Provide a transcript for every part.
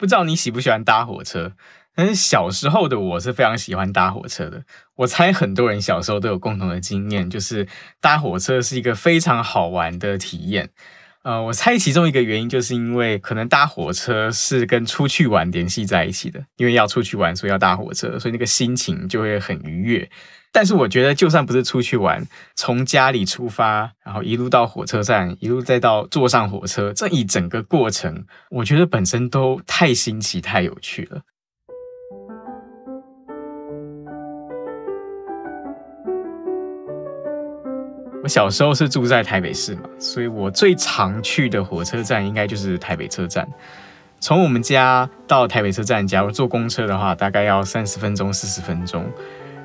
不知道你喜不喜欢搭火车？但是小时候的我是非常喜欢搭火车的。我猜很多人小时候都有共同的经验，就是搭火车是一个非常好玩的体验。呃，我猜其中一个原因就是因为可能搭火车是跟出去玩联系在一起的，因为要出去玩，所以要搭火车，所以那个心情就会很愉悦。但是我觉得，就算不是出去玩，从家里出发，然后一路到火车站，一路再到坐上火车，这一整个过程，我觉得本身都太新奇、太有趣了。我小时候是住在台北市嘛，所以我最常去的火车站应该就是台北车站。从我们家到台北车站，假如坐公车的话，大概要三十分钟、四十分钟。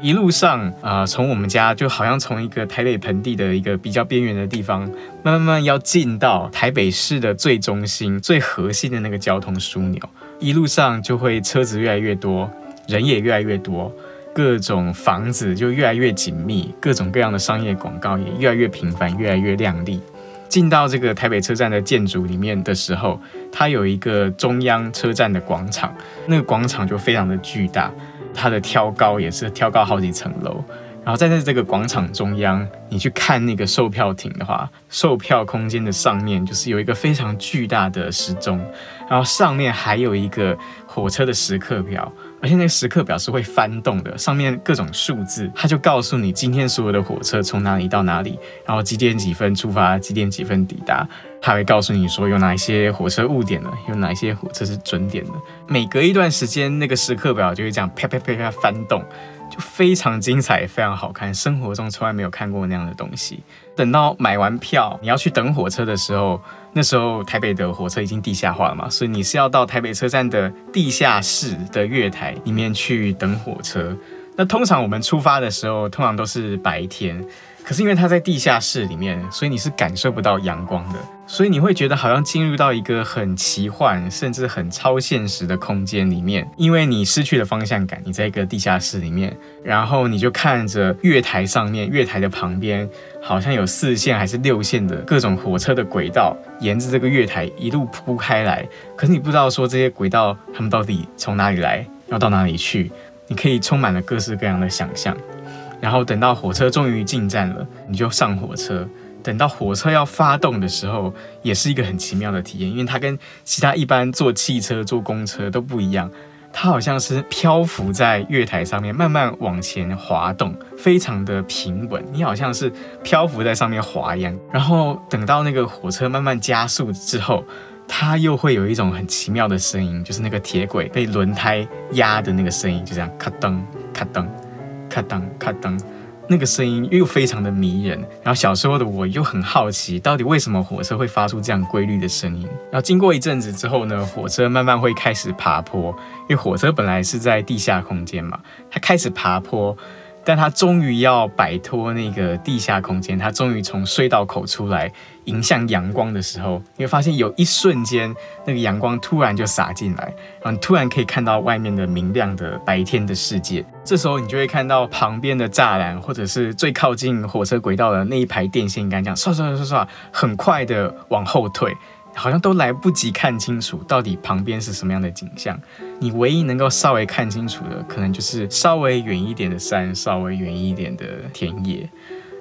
一路上啊、从我们家就好像从一个台北盆地的一个比较边缘的地方，慢慢慢要进到台北市的最中心、最核心的那个交通枢纽。一路上就会车子越来越多，人也越来越多。各种房子就越来越紧密，各种各样的商业广告也越来越频繁，越来越亮丽。进到这个台北车站的建筑里面的时候，它有一个中央车站的广场，那个广场就非常的巨大，它的挑高也是挑高好几层楼。然后站在这个广场中央，你去看那个售票亭的话，售票空间的上面就是有一个非常巨大的时钟，然后上面还有一个火车的时刻表。而且那个时刻表是会翻动的，上面各种数字，它就告诉你今天所有的火车从哪里到哪里，然后几点几分出发，几点几分抵达。它会告诉你说有哪一些火车误点了，有哪一些火车是准点的。每隔一段时间，那个时刻表就会这样啪啪啪啪翻动。非常精彩，非常好看，生活中从来没有看过那样的东西。等到买完票，你要去等火车的时候，那时候台北的火车已经地下化了嘛，所以你是要到台北车站的地下室的月台里面去等火车。那通常我们出发的时候，通常都是白天。可是因为它在地下室里面，所以你是感受不到阳光的，所以你会觉得好像进入到一个很奇幻，甚至很超现实的空间里面。因为你失去了方向感，你在一个地下室里面，然后你就看着月台上面，月台的旁边好像有四线还是六线的各种火车的轨道，沿着这个月台一路铺开来。可是你不知道说这些轨道它们到底从哪里来，要到哪里去，你可以充满了各式各样的想象。然后等到火车终于进站了，你就上火车。等到火车要发动的时候，也是一个很奇妙的体验，因为它跟其他一般坐汽车、坐公车都不一样。它好像是漂浮在月台上面，慢慢往前滑动，非常的平稳。你好像是漂浮在上面滑一样。然后等到那个火车慢慢加速之后，它又会有一种很奇妙的声音，就是那个铁轨被轮胎压的那个声音，就这样咔噔咔噔。咔噔咔噔，那个声音又非常的迷人。然后小时候的我又很好奇，到底为什么火车会发出这样规律的声音？然后经过一阵子之后呢，火车慢慢会开始爬坡，因为火车本来是在地下空间嘛，它开始爬坡。但他终于要摆脱那个地下空间，他终于从隧道口出来，迎向阳光的时候，你会发现有一瞬间，那个阳光突然就洒进来，然后突然可以看到外面的明亮的白天的世界。这时候你就会看到旁边的栅栏，或者是最靠近火车轨道的那一排电线杆，这样唰唰唰唰，很快的往后退。好像都来不及看清楚到底旁边是什么样的景象，你唯一能够稍微看清楚的，可能就是稍微远一点的山，稍微远一点的田野。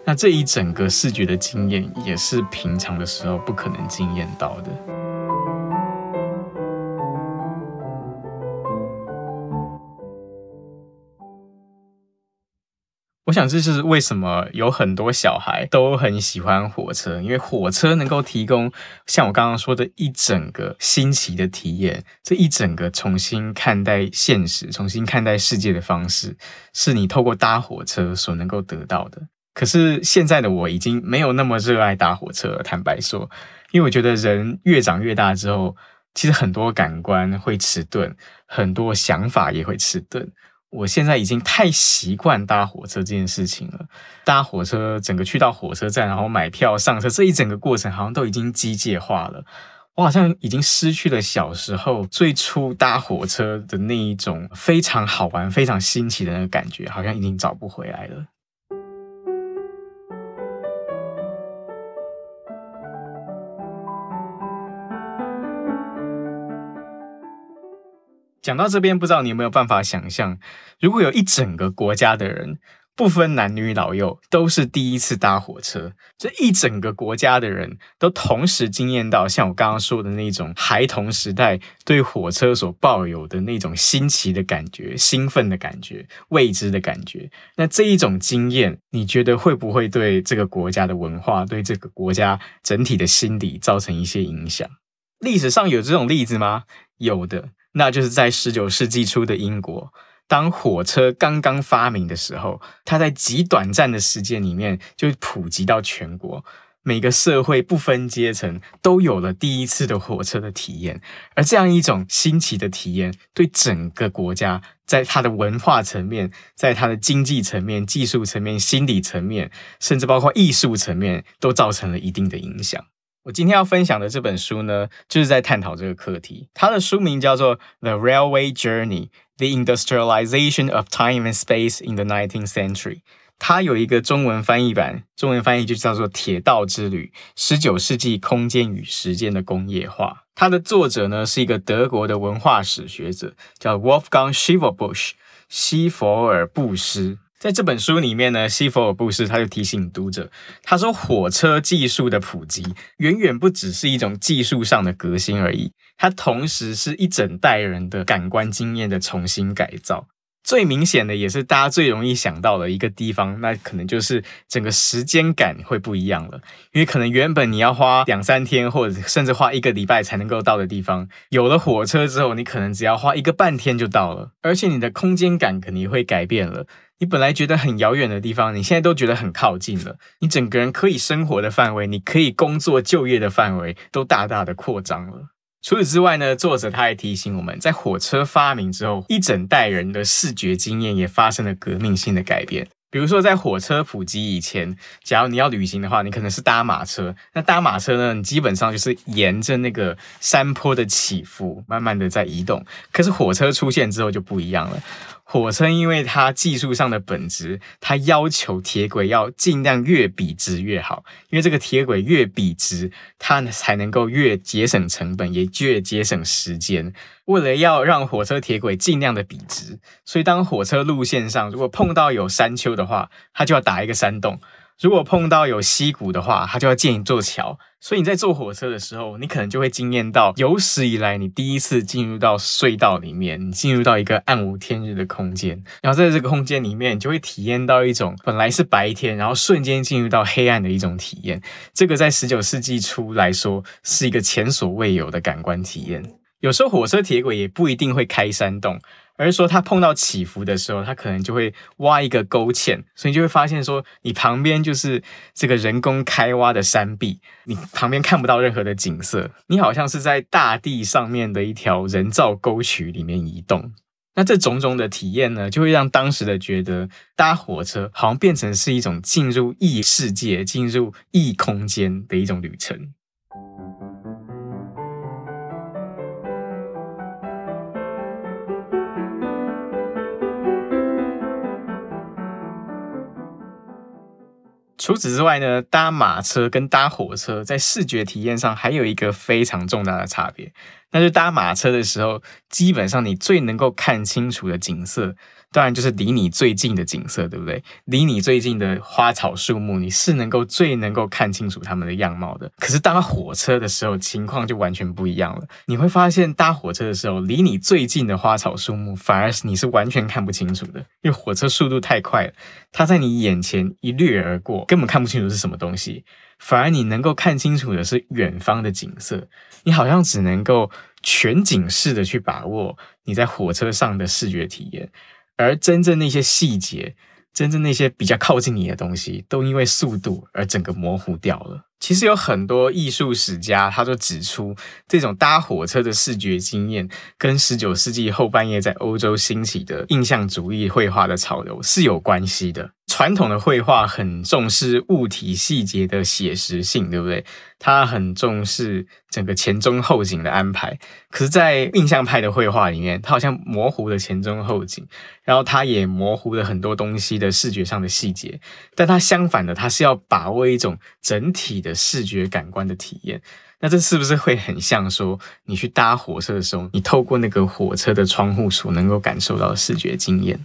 那这一整个视觉的经验，也是平常的时候不可能经验到的。我想这就是为什么有很多小孩都很喜欢火车，因为火车能够提供像我刚刚说的一整个新奇的体验，这一整个重新看待现实、重新看待世界的方式，是你透过搭火车所能够得到的。可是现在的我已经没有那么热爱搭火车了，坦白说，因为我觉得人越长越大之后，其实很多感官会迟钝，很多想法也会迟钝。我现在已经太习惯搭火车这件事情了。搭火车，整个去到火车站，然后买票上车，这一整个过程好像都已经机械化了。我好像已经失去了小时候最初搭火车的那一种非常好玩、非常新奇的那个感觉，好像已经找不回来了。讲到这边，不知道你有没有办法想象，如果有一整个国家的人，不分男女老幼，都是第一次搭火车，这一整个国家的人都同时惊艳到像我刚刚说的那种孩童时代对火车所抱有的那种新奇的感觉、兴奋的感觉、未知的感觉。那这一种经验，你觉得会不会对这个国家的文化、对这个国家整体的心理造成一些影响？历史上有这种例子吗？有的。那就是在十九世纪初的英国，当火车刚刚发明的时候，它在极短暂的时间里面就普及到全国，每个社会不分阶层都有了第一次的火车的体验。而这样一种新奇的体验，对整个国家，在它的文化层面，在它的经济层面、技术层面、心理层面，甚至包括艺术层面，都造成了一定的影响。我今天要分享的这本书呢，就是在探讨这个课题。它的书名叫做《The Railway Journey: The Industrialization of Time and Space in the Nineteenth Century》。它有一个中文翻译版，中文翻译就叫做《铁道之旅：十九世纪空间与时间的工业化》。它的作者呢是一个德国的文化史学者，叫 Wolfgang Schieferbusch，西佛尔布斯。在这本书里面呢，西佛尔布斯他就提醒读者，他说火车技术的普及远远不只是一种技术上的革新而已，它同时是一整代人的感官经验的重新改造。最明显的也是大家最容易想到的一个地方，那可能就是整个时间感会不一样了。因为可能原本你要花两三天，或者甚至花一个礼拜才能够到的地方，有了火车之后，你可能只要花一个半天就到了。而且你的空间感肯定会改变了。你本来觉得很遥远的地方，你现在都觉得很靠近了。你整个人可以生活的范围，你可以工作就业的范围，都大大的扩张了。除此之外呢，作者他还提醒我们，在火车发明之后，一整代人的视觉经验也发生了革命性的改变。比如说，在火车普及以前，假如你要旅行的话，你可能是搭马车。那搭马车呢，你基本上就是沿着那个山坡的起伏，慢慢的在移动。可是火车出现之后就不一样了。火车因为它技术上的本质，它要求铁轨要尽量越笔直越好，因为这个铁轨越笔直，它才能够越节省成本，也越节省时间。为了要让火车铁轨尽量的笔直，所以当火车路线上如果碰到有山丘的话，它就要打一个山洞。如果碰到有溪谷的话，它就要建一座桥。所以你在坐火车的时候，你可能就会惊艳到有史以来你第一次进入到隧道里面，你进入到一个暗无天日的空间。然后在这个空间里面，你就会体验到一种本来是白天，然后瞬间进入到黑暗的一种体验。这个在十九世纪初来说，是一个前所未有的感官体验。有时候火车铁轨也不一定会开山洞。而是说，它碰到起伏的时候，它可能就会挖一个沟堑，所以你就会发现说，你旁边就是这个人工开挖的山壁，你旁边看不到任何的景色，你好像是在大地上面的一条人造沟渠里面移动。那这种种的体验呢，就会让当时的觉得搭火车好像变成是一种进入异世界、进入异空间的一种旅程。除此之外呢，搭马车跟搭火车在视觉体验上还有一个非常重大的差别，那就搭马车的时候，基本上你最能够看清楚的景色。当然，就是离你最近的景色，对不对？离你最近的花草树木，你是能够最能够看清楚它们的样貌的。可是搭火车的时候，情况就完全不一样了。你会发现，搭火车的时候，离你最近的花草树木，反而是你是完全看不清楚的，因为火车速度太快了，它在你眼前一掠而过，根本看不清楚是什么东西。反而你能够看清楚的是远方的景色，你好像只能够全景式的去把握你在火车上的视觉体验。而真正那些细节，真正那些比较靠近你的东西，都因为速度而整个模糊掉了。其实有很多艺术史家，他就指出，这种搭火车的视觉经验，跟十九世纪后半叶在欧洲兴起的印象主义绘画的潮流是有关系的。传统的绘画很重视物体细节的写实性，对不对？它很重视整个前中后景的安排。可是，在印象派的绘画里面，它好像模糊了前中后景，然后它也模糊了很多东西的视觉上的细节。但它相反的，它是要把握一种整体的视觉感官的体验。那这是不是会很像说，你去搭火车的时候，你透过那个火车的窗户所能够感受到的视觉经验？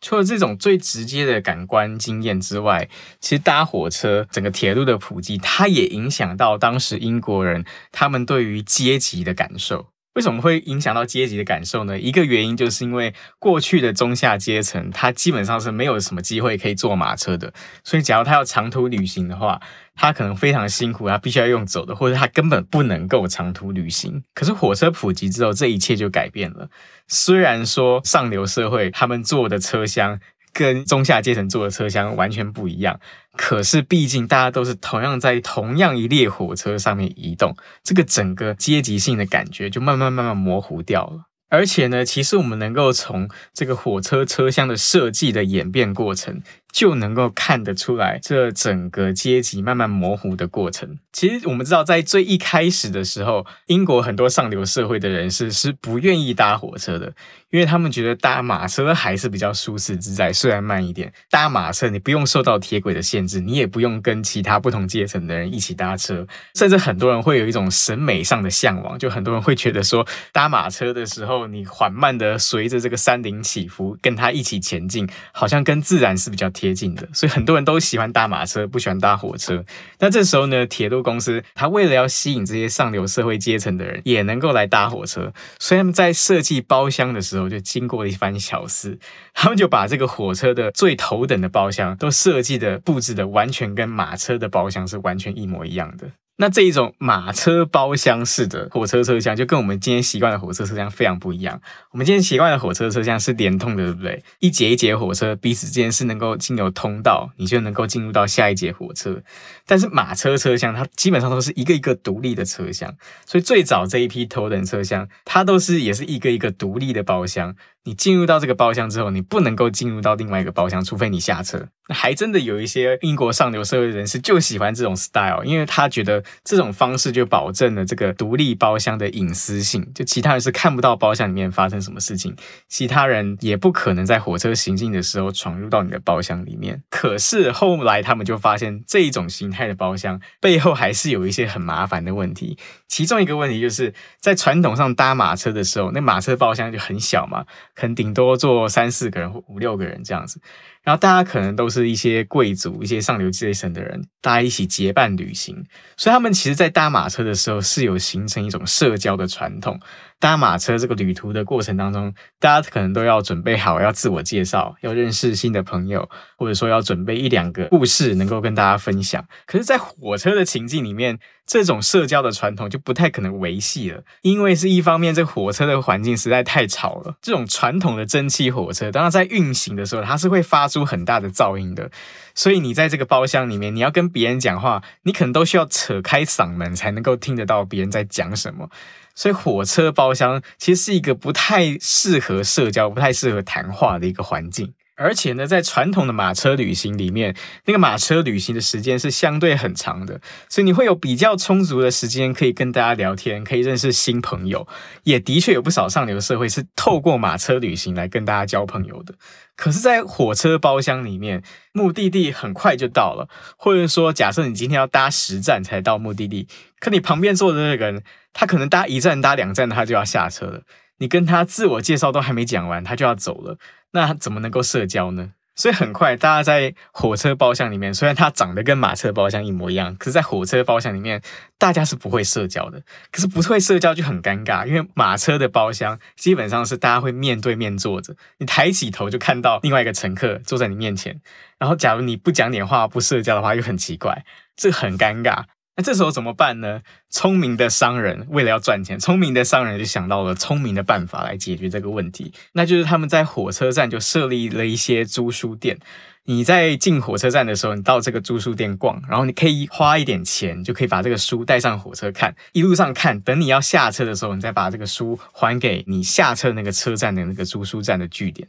除了这种最直接的感官经验之外，其实搭火车整个铁路的普及，它也影响到当时英国人他们对于阶级的感受。为什么会影响到阶级的感受呢？一个原因就是因为过去的中下阶层，他基本上是没有什么机会可以坐马车的，所以假如他要长途旅行的话，他可能非常辛苦，他必须要用走的，或者他根本不能够长途旅行。可是火车普及之后，这一切就改变了。虽然说上流社会他们坐的车厢，跟中下阶层坐的车厢完全不一样，可是毕竟大家都是同样在同样一列火车上面移动，这个整个阶级性的感觉就慢慢慢慢模糊掉了。而且呢，其实我们能够从这个火车车厢的设计的演变过程，就能够看得出来，这整个阶级慢慢模糊的过程。其实我们知道，在最一开始的时候，英国很多上流社会的人士是不愿意搭火车的，因为他们觉得搭马车还是比较舒适自在，虽然慢一点。搭马车你不用受到铁轨的限制，你也不用跟其他不同阶层的人一起搭车，甚至很多人会有一种审美上的向往，就很多人会觉得说，搭马车的时候，你缓慢的随着这个山顶起伏，跟它一起前进，好像跟自然是比较贴近的，所以很多人都喜欢搭马车，不喜欢搭火车。那这时候呢，铁路公司他为了要吸引这些上流社会阶层的人，也能够来搭火车，所以他们在设计包厢的时候就经过了一番小事，他们就把这个火车的最头等的包厢都设计的布置的完全跟马车的包厢是完全一模一样的。那这一种马车包厢式的火车车厢，就跟我们今天习惯的火车车厢非常不一样。我们今天习惯的火车车厢是连通的，对不对？一节一节火车彼此之间是能够经由通道，你就能够进入到下一节火车。但是马车车厢它基本上都是一个一个独立的车厢，所以最早这一批头等车厢，它都是也是一个一个独立的包厢。你进入到这个包厢之后，你不能够进入到另外一个包厢，除非你下车。还真的有一些英国上流社会人士就喜欢这种 style，因为他觉得这种方式就保证了这个独立包厢的隐私性，就其他人是看不到包厢里面发生什么事情，其他人也不可能在火车行进的时候闯入到你的包厢里面。可是后来他们就发现，这一种形态的包厢背后还是有一些很麻烦的问题。其中一个问题就是在传统上搭马车的时候，那马车包厢就很小嘛。可能顶多坐三四个人或五六个人这样子，然后大家可能都是一些贵族、一些上流阶层的人，大家一起结伴旅行，所以他们其实，在搭马车的时候是有形成一种社交的传统。搭马车这个旅途的过程当中，大家可能都要准备好要自我介绍，要认识新的朋友，或者说要准备一两个故事能够跟大家分享。可是，在火车的情境里面，这种社交的传统就不太可能维系了，因为是一方面，这火车的环境实在太吵了。这种传统的蒸汽火车，当它在运行的时候，它是会发出很大的噪音的。所以你在这个包厢里面，你要跟别人讲话，你可能都需要扯开嗓门才能够听得到别人在讲什么。所以火车包厢其实是一个不太适合社交、不太适合谈话的一个环境。而且呢，在传统的马车旅行里面，那个马车旅行的时间是相对很长的，所以你会有比较充足的时间可以跟大家聊天，可以认识新朋友。也的确有不少上流社会是透过马车旅行来跟大家交朋友的。可是，在火车包厢里面，目的地很快就到了，或者说，假设你今天要搭十站才到目的地，可你旁边坐的那个人，他可能搭一站、搭两站，他就要下车了。你跟他自我介绍都还没讲完，他就要走了，那怎么能够社交呢？所以很快，大家在火车包厢里面，虽然它长得跟马车包厢一模一样，可是，在火车包厢里面，大家是不会社交的。可是不会社交就很尴尬，因为马车的包厢基本上是大家会面对面坐着，你抬起头就看到另外一个乘客坐在你面前。然后，假如你不讲点话、不社交的话，又很奇怪。这很尴尬。那这时候怎么办呢？聪明的商人为了要赚钱，聪明的商人就想到了聪明的办法来解决这个问题，那就是他们在火车站就设立了一些租书店。你在进火车站的时候，你到这个租书店逛，然后你可以花一点钱，就可以把这个书带上火车看，一路上看，等你要下车的时候，你再把这个书还给你下车那个车站的那个租书站的据点。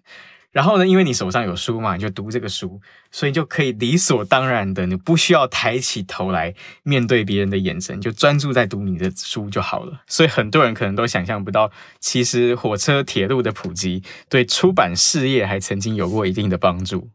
然后呢，因为你手上有书嘛，你就读这个书，所以就可以理所当然的，你不需要抬起头来面对别人的眼神，就专注在读你的书就好了。所以很多人可能都想象不到，其实火车铁路的普及对出版事业还曾经有过一定的帮助。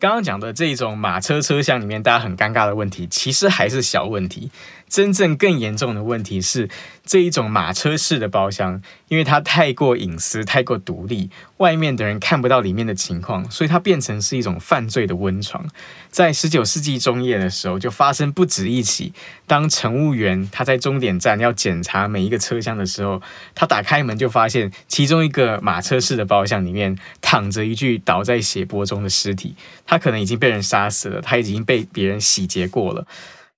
刚刚讲的这种马车车厢里面，大家很尴尬的问题，其实还是小问题。真正更严重的问题是，这一种马车式的包厢，因为它太过隐私、太过独立，外面的人看不到里面的情况，所以它变成是一种犯罪的温床。在十九世纪中叶的时候，就发生不止一起。当乘务员他在终点站要检查每一个车厢的时候，他打开门就发现其中一个马车式的包厢里面躺着一具倒在血泊中的尸体，他可能已经被人杀死了，他已经被别人洗劫过了。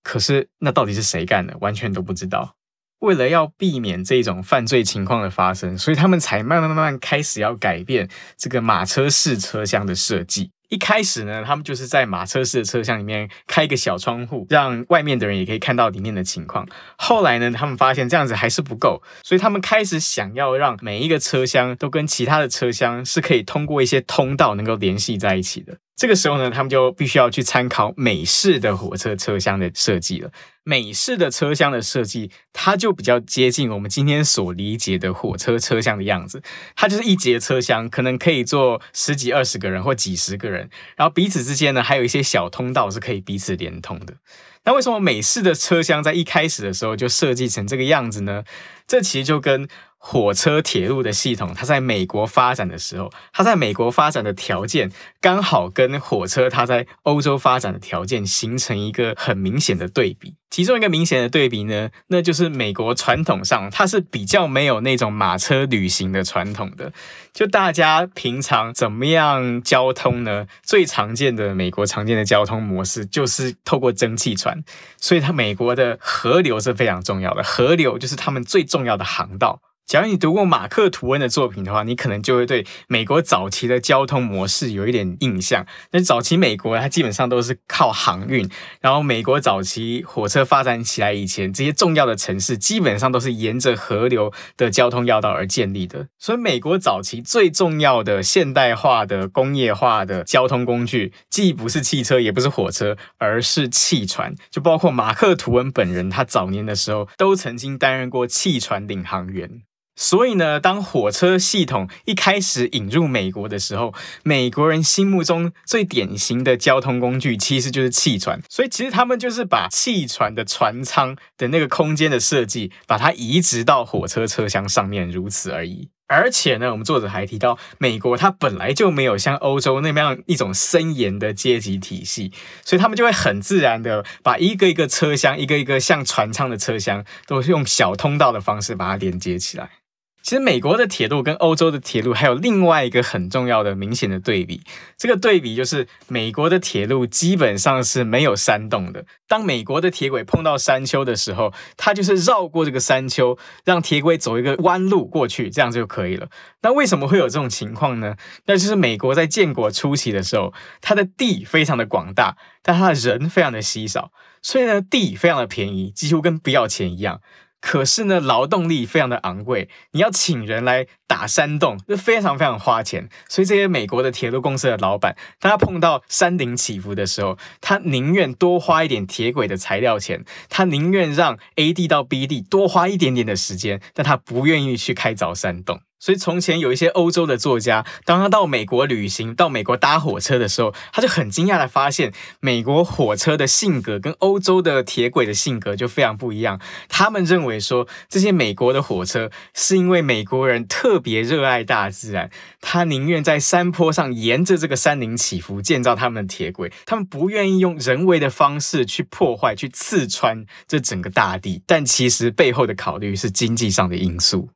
可是，那到底是谁干的？完全都不知道。为了要避免这种犯罪情况的发生，所以他们才慢慢慢慢开始要改变这个马车式车厢的设计。一开始呢，他们就是在马车式的车厢里面开一个小窗户，让外面的人也可以看到里面的情况。后来呢，他们发现这样子还是不够，所以他们开始想要让每一个车厢都跟其他的车厢是可以通过一些通道能够联系在一起的。这个时候呢，他们就必须要去参考美式的火车车厢的设计了。美式的车厢的设计，它就比较接近我们今天所理解的火车车厢的样子。它就是一节车厢，可能可以坐十几、二十个人或几十个人，然后彼此之间呢，还有一些小通道是可以彼此连通的。那为什么美式的车厢在一开始的时候就设计成这个样子呢？这其实就跟火车铁路的系统，它在美国发展的时候，它在美国发展的条件刚好跟火车它在欧洲发展的条件形成一个很明显的对比。其中一个明显的对比呢，那就是美国传统上它是比较没有那种马车旅行的传统的。就大家平常怎么样交通呢？最常见的美国常见的交通模式就是透过蒸汽船，所以它美国的河流是非常重要的，河流就是他们最重要的航道。假如你读过马克·吐温的作品的话，你可能就会对美国早期的交通模式有一点印象。那早期美国它基本上都是靠航运，然后美国早期火车发展起来以前，这些重要的城市基本上都是沿着河流的交通要道而建立的。所以，美国早期最重要的现代化的工业化的交通工具，既不是汽车，也不是火车，而是汽船。就包括马克·吐温本人，他早年的时候都曾经担任过汽船领航员。所以呢，当火车系统一开始引入美国的时候，美国人心目中最典型的交通工具其实就是汽船。所以其实他们就是把汽船的船舱的那个空间的设计，把它移植到火车车厢上面，如此而已。而且呢，我们作者还提到，美国它本来就没有像欧洲那样一种森严的阶级体系，所以他们就会很自然的把一个一个车厢，一个一个像船舱的车厢，都是用小通道的方式把它连接起来。其实美国的铁路跟欧洲的铁路还有另外一个很重要的、明显的对比。这个对比就是，美国的铁路基本上是没有山洞的。当美国的铁轨碰到山丘的时候，它就是绕过这个山丘，让铁轨走一个弯路过去，这样就可以了。那为什么会有这种情况呢？那就是美国在建国初期的时候，它的地非常的广大，但它的人非常的稀少，所以呢，地非常的便宜，几乎跟不要钱一样。可是呢，劳动力非常的昂贵，你要请人来打山洞，就非常非常花钱。所以这些美国的铁路公司的老板，当他碰到山顶起伏的时候，他宁愿多花一点铁轨的材料钱，他宁愿让 A 地到 B 地多花一点点的时间，但他不愿意去开凿山洞。所以从前有一些欧洲的作家，当他到美国旅行，到美国搭火车的时候，他就很惊讶的发现，美国火车的性格跟欧洲的铁轨的性格就非常不一样。他们认为说，这些美国的火车是因为美国人特别热爱大自然，他宁愿在山坡上沿着这个山林起伏建造他们的铁轨，他们不愿意用人为的方式去破坏、去刺穿这整个大地。但其实背后的考虑是经济上的因素。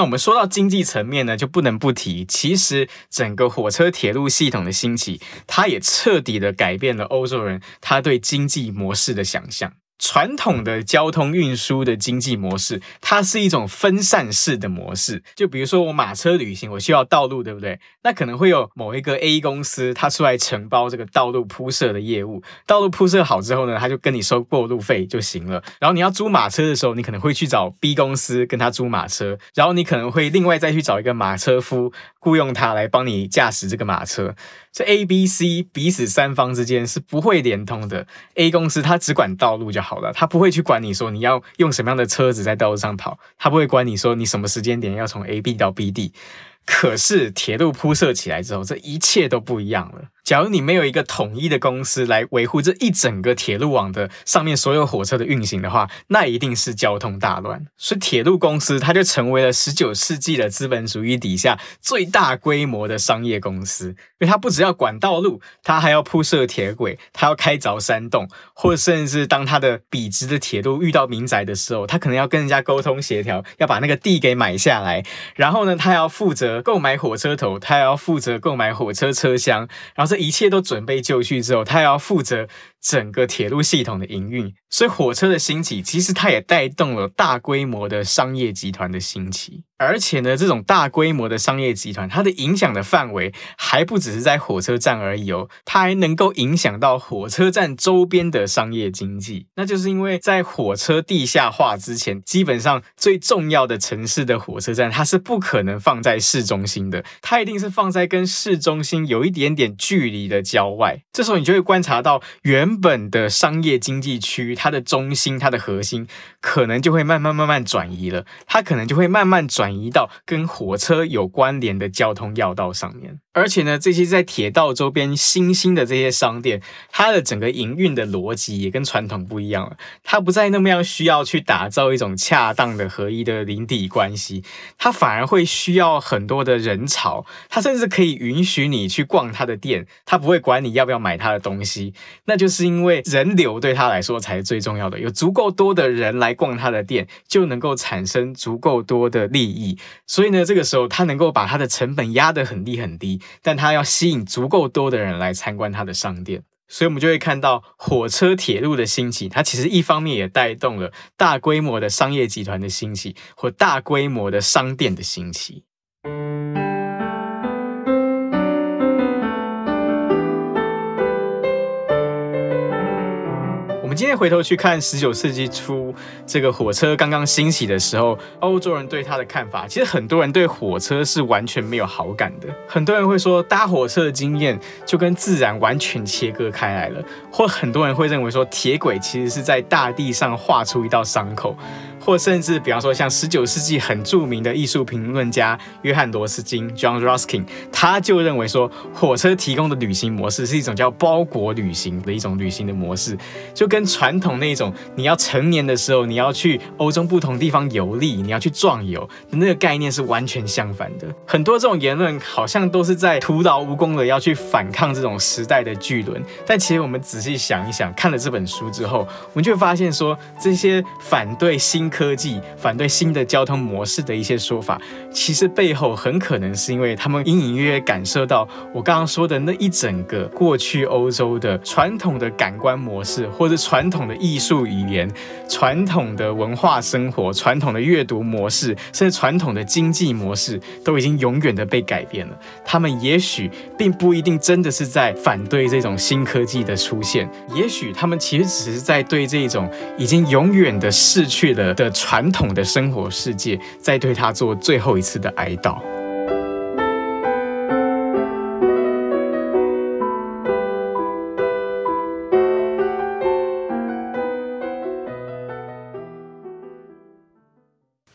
那我们说到经济层面呢，就不能不提，其实整个火车铁路系统的兴起，它也彻底的改变了欧洲人他对经济模式的想象。传统的交通运输的经济模式，它是一种分散式的模式。就比如说我马车旅行，我需要道路，对不对？那可能会有某一个 A 公司，它出来承包这个道路铺设的业务。道路铺设好之后呢，他就跟你收过路费就行了。然后你要租马车的时候，你可能会去找 B 公司跟他租马车，然后你可能会另外再去找一个马车夫雇佣他来帮你驾驶这个马车。这 A、B、C 彼此三方之间是不会连通的。A 公司它只管道路就好了，它不会去管你说你要用什么样的车子在道路上跑，它不会管你说你什么时间点要从 A、B 到 B、D。可是铁路铺设起来之后，这一切都不一样了。假如你没有一个统一的公司来维护这一整个铁路网的上面所有火车的运行的话，那一定是交通大乱。所以铁路公司它就成为了十九世纪的资本主义底下最大规模的商业公司，因为它不只要管道路，它还要铺设铁轨，它要开凿山洞，或者甚至当它的笔直的铁路遇到民宅的时候，它可能要跟人家沟通协调，要把那个地给买下来，然后呢，它要负责购买火车头，他要负责购买火车车厢，然后这。一切都准备就绪之后，他要负责整个铁路系统的营运，所以火车的兴起，其实它也带动了大规模的商业集团的兴起。而且呢，这种大规模的商业集团，它的影响的范围还不只是在火车站而已哦，它还能够影响到火车站周边的商业经济。那就是因为在火车地下化之前，基本上最重要的城市的火车站，它是不可能放在市市中心的，它一定是放在跟市中心有一点点距离的郊外。这时候你就会观察到。原本的商业经济区，它的中心、它的核心，可能就会慢慢慢慢转移了。它可能就会慢慢转移到跟火车有关联的交通要道上面。而且呢，这些在铁道周边新兴的这些商店，它的整个营运的逻辑也跟传统不一样了。它不再那么样需要去打造一种恰当的合一的邻里关系，它反而会需要很多的人潮。它甚至可以允许你去逛它的店，它不会管你要不要买它的东西。那就是因为人流对它来说才是最重要的。有足够多的人来逛它的店，就能够产生足够多的利益。所以呢，这个时候它能够把它的成本压得很低很低。但它要吸引足够多的人来参观它的商店，所以我们就会看到火车铁路的兴起，它其实一方面也带动了大规模的商业集团的兴起，或大规模的商店的兴起。今天回头去看十九世纪初这个火车刚刚兴起的时候，欧洲人对它的看法，其实很多人对火车是完全没有好感的。很多人会说，搭火车的经验就跟自然完全切割开来了，或很多人会认为说，铁轨其实是在大地上画出一道伤口。或甚至，比方说，像十九世纪很著名的艺术评论家约翰罗斯金 （John Ruskin），他就认为说，火车提供的旅行模式是一种叫包裹旅行的一种旅行的模式，就跟传统那种你要成年的时候，你要去欧洲不同地方游历，你要去壮游那个概念是完全相反的。很多这种言论好像都是在徒劳无功的要去反抗这种时代的巨轮，但其实我们仔细想一想，看了这本书之后，我们就会发现说，这些反对新科技反对新的交通模式的一些说法，其实背后很可能是因为他们隐隐约约感受到我刚刚说的那一整个过去欧洲的传统的感官模式，或者传统的艺术语言、传统的文化生活、传统的阅读模式，甚至传统的经济模式，都已经永远的被改变了。他们也许并不一定真的是在反对这种新科技的出现，也许他们其实只是在对这种已经永远的逝去了的传统的生活世界在对他做最后一次的哀悼。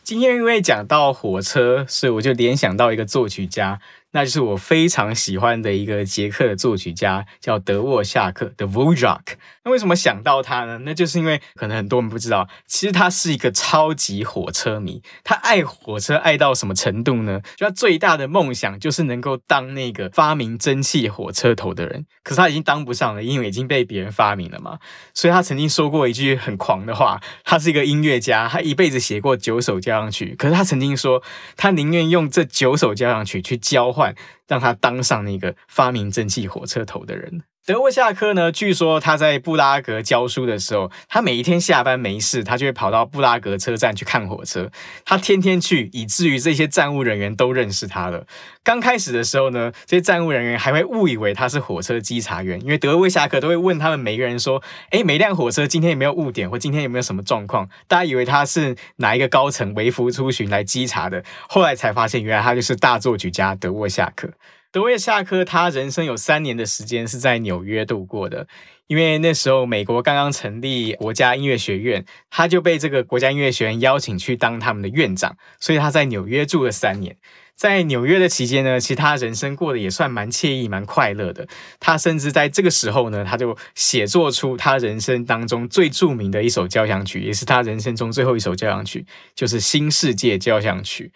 今天因为讲到火车所以我就联想到一个作曲家那就是我非常喜欢的一个捷克的作曲家，叫德沃夏克的 Dvorak。那为什么想到他呢？那就是因为可能很多人不知道，其实他是一个超级火车迷。他爱火车爱到什么程度呢？就他最大的梦想就是能够当那个发明蒸汽火车头的人。可是他已经当不上了，因为已经被别人发明了嘛。所以他曾经说过一句很狂的话：他是一个音乐家，他一辈子写过九首交响曲。可是他曾经说，他宁愿用这九首交响曲去交换。让他当上那个发明蒸汽火车头的人。德沃夏克呢，据说他在布拉格教书的时候，他每一天下班没事，他就会跑到布拉格车站去看火车。他天天去，以至于这些站务人员都认识他了。刚开始的时候呢，这些站务人员还会误以为他是火车稽查员，因为德沃夏克都会问他们每个人说：“诶，每辆火车今天有没有误点，或今天有没有什么状况？”大家以为他是哪一个高层微服出巡来稽查的，后来才发现，原来他就是大作曲家德沃夏克。德沃夏克他人生有三年的时间是在纽约度过的，因为那时候美国刚刚成立国家音乐学院，他就被这个国家音乐学院邀请去当他们的院长，所以他在纽约住了三年。在纽约的期间呢，其实他人生过得也算蛮惬意、蛮快乐的。他甚至在这个时候呢，他就写作出他人生当中最著名的一首交响曲，也是他人生中最后一首交响曲，就是《新世界交响曲》。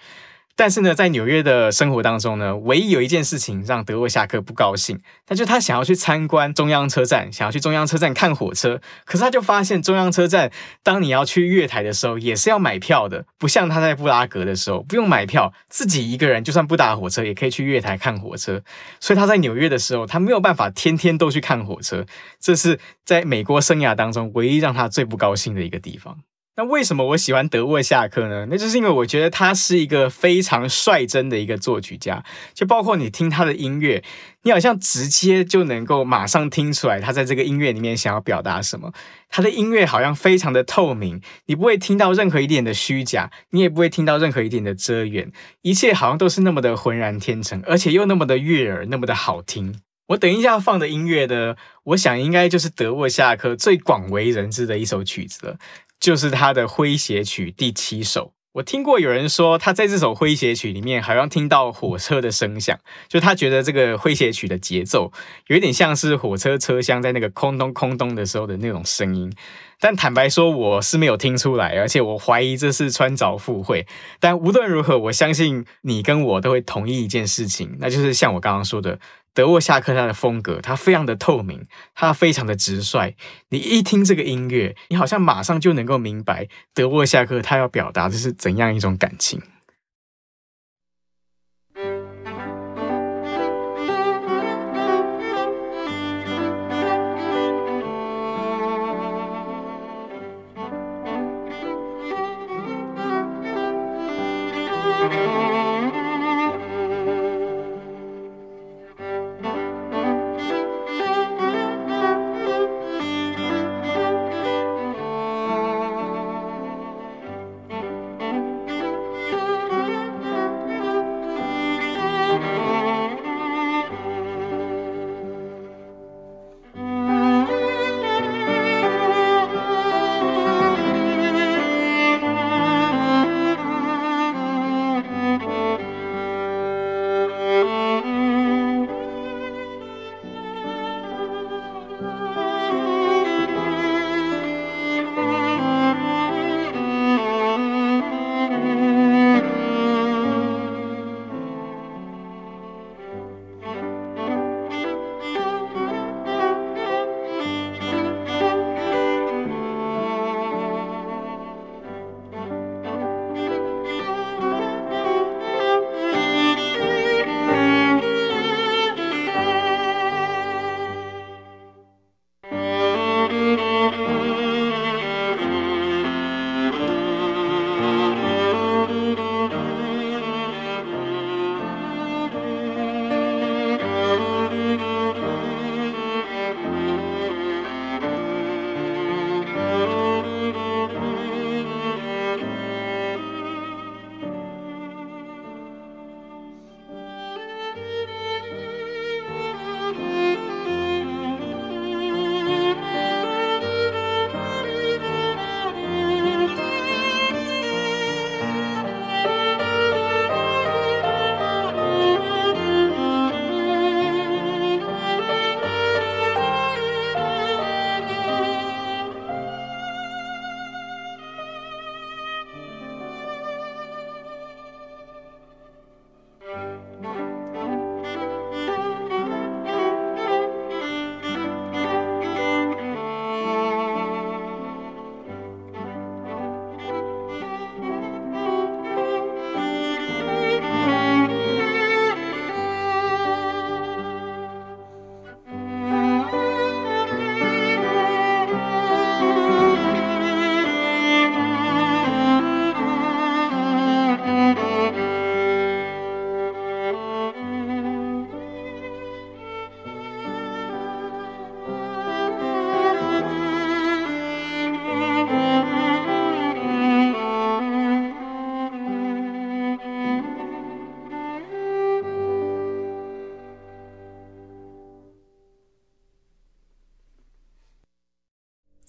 但是呢，在纽约的生活当中呢，唯一有一件事情让德沃夏克不高兴，那就他想要去参观中央车站，想要去中央车站看火车。可是他就发现中央车站，当你要去月台的时候，也是要买票的，不像他在布拉格的时候不用买票，自己一个人就算不搭火车也可以去月台看火车。所以他在纽约的时候，他没有办法天天都去看火车，这是在美国生涯当中唯一让他最不高兴的一个地方。那为什么我喜欢德沃夏克呢？那就是因为我觉得他是一个非常率真的一个作曲家，就包括你听他的音乐，你好像直接就能够马上听出来他在这个音乐里面想要表达什么。他的音乐好像非常的透明，你不会听到任何一点的虚假，你也不会听到任何一点的遮掩，一切好像都是那么的浑然天成，而且又那么的悦耳，那么的好听。我等一下放的音乐呢，我想应该就是德沃夏克最广为人知的一首曲子了。就是他的诙谐曲第七首，我听过有人说他在这首诙谐曲里面好像听到火车的声响，就他觉得这个诙谐曲的节奏有一点像是火车车厢在那个空咚空咚的时候的那种声音。但坦白说，我是没有听出来，而且我怀疑这是穿凿附会。但无论如何，我相信你跟我都会同意一件事情，那就是像我刚刚说的。德沃夏克他的风格，他非常的透明，他非常的直率。你一听这个音乐，你好像马上就能够明白德沃夏克他要表达的是怎样一种感情。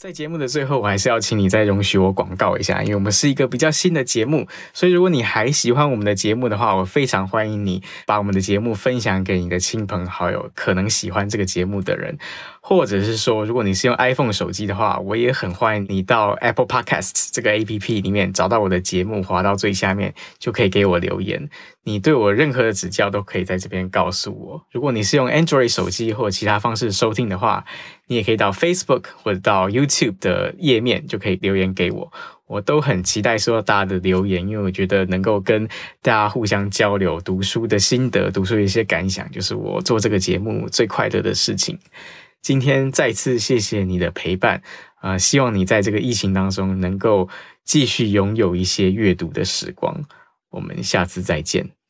在节目的最后，我还是要请你再容许我广告一下，因为我们是一个比较新的节目，所以如果你还喜欢我们的节目的话，我非常欢迎你把我们的节目分享给你的亲朋好友，可能喜欢这个节目的人，或者是说，如果你是用 iPhone 手机的话，我也很欢迎你到 Apple Podcasts 这个 APP 里面找到我的节目，滑到最下面就可以给我留言。你对我任何的指教都可以在这边告诉我。如果你是用 Android 手机或其他方式收听的话，你也可以到 Facebook 或者到 YouTube 的页面就可以留言给我。我都很期待收到大家的留言，因为我觉得能够跟大家互相交流读书的心得、读书的一些感想，就是我做这个节目最快乐的事情。今天再次谢谢你的陪伴，啊、呃，希望你在这个疫情当中能够继续拥有一些阅读的时光。我们下次再见。